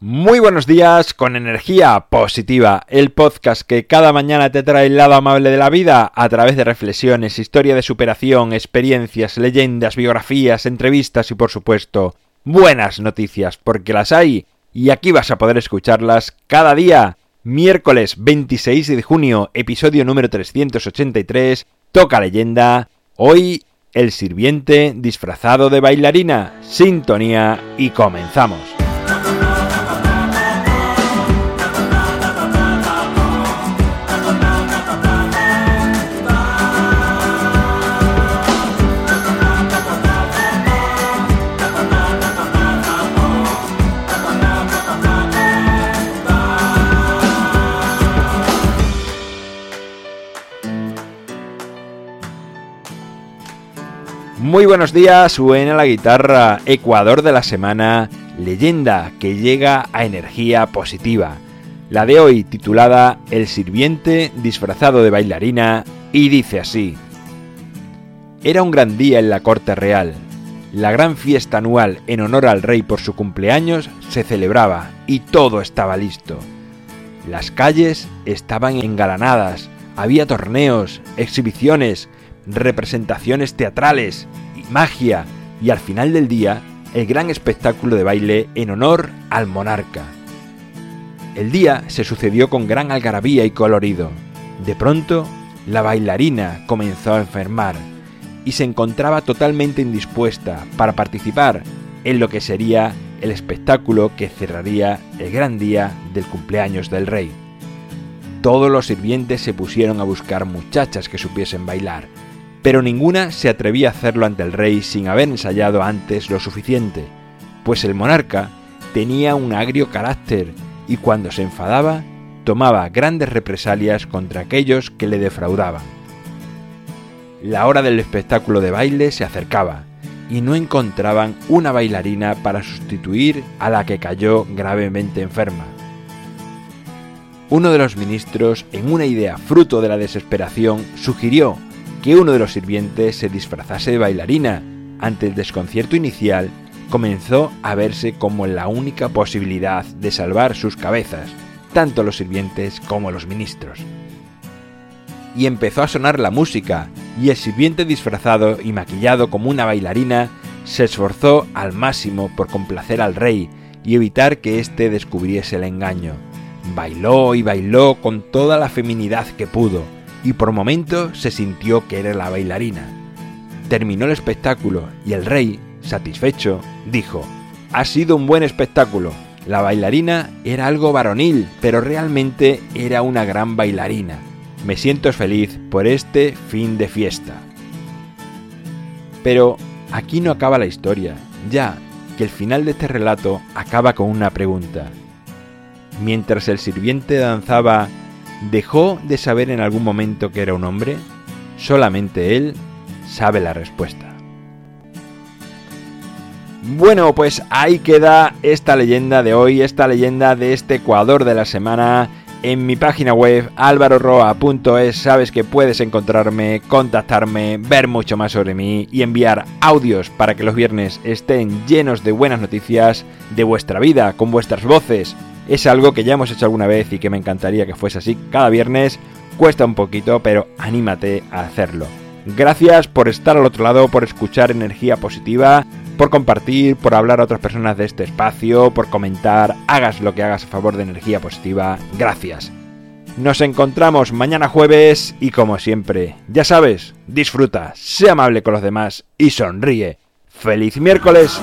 Muy buenos días con energía positiva, el podcast que cada mañana te trae el lado amable de la vida a través de reflexiones, historia de superación, experiencias, leyendas, biografías, entrevistas y por supuesto buenas noticias, porque las hay y aquí vas a poder escucharlas cada día. Miércoles 26 de junio, episodio número 383, toca leyenda. Hoy el sirviente disfrazado de bailarina, sintonía y comenzamos. Muy buenos días, suena la guitarra Ecuador de la semana, leyenda que llega a energía positiva. La de hoy titulada El sirviente disfrazado de bailarina y dice así. Era un gran día en la corte real. La gran fiesta anual en honor al rey por su cumpleaños se celebraba y todo estaba listo. Las calles estaban engalanadas, había torneos, exhibiciones, representaciones teatrales, magia y al final del día el gran espectáculo de baile en honor al monarca. El día se sucedió con gran algarabía y colorido. De pronto, la bailarina comenzó a enfermar y se encontraba totalmente indispuesta para participar en lo que sería el espectáculo que cerraría el gran día del cumpleaños del rey. Todos los sirvientes se pusieron a buscar muchachas que supiesen bailar, pero ninguna se atrevía a hacerlo ante el rey sin haber ensayado antes lo suficiente, pues el monarca tenía un agrio carácter y cuando se enfadaba tomaba grandes represalias contra aquellos que le defraudaban. La hora del espectáculo de baile se acercaba y no encontraban una bailarina para sustituir a la que cayó gravemente enferma. Uno de los ministros, en una idea fruto de la desesperación, sugirió que uno de los sirvientes se disfrazase de bailarina. Ante el desconcierto inicial, comenzó a verse como la única posibilidad de salvar sus cabezas, tanto los sirvientes como los ministros. Y empezó a sonar la música, y el sirviente disfrazado y maquillado como una bailarina se esforzó al máximo por complacer al rey y evitar que éste descubriese el engaño. Bailó y bailó con toda la feminidad que pudo, y por momento se sintió que era la bailarina. Terminó el espectáculo y el rey, satisfecho, dijo, Ha sido un buen espectáculo. La bailarina era algo varonil, pero realmente era una gran bailarina. Me siento feliz por este fin de fiesta. Pero aquí no acaba la historia, ya que el final de este relato acaba con una pregunta. Mientras el sirviente danzaba ¿Dejó de saber en algún momento que era un hombre? Solamente él sabe la respuesta. Bueno, pues ahí queda esta leyenda de hoy, esta leyenda de este Ecuador de la semana. En mi página web alvaroroa.es sabes que puedes encontrarme, contactarme, ver mucho más sobre mí y enviar audios para que los viernes estén llenos de buenas noticias de vuestra vida, con vuestras voces, es algo que ya hemos hecho alguna vez y que me encantaría que fuese así cada viernes. Cuesta un poquito, pero anímate a hacerlo. Gracias por estar al otro lado, por escuchar energía positiva, por compartir, por hablar a otras personas de este espacio, por comentar, hagas lo que hagas a favor de energía positiva. Gracias. Nos encontramos mañana jueves y como siempre, ya sabes, disfruta, sé amable con los demás y sonríe. ¡Feliz miércoles!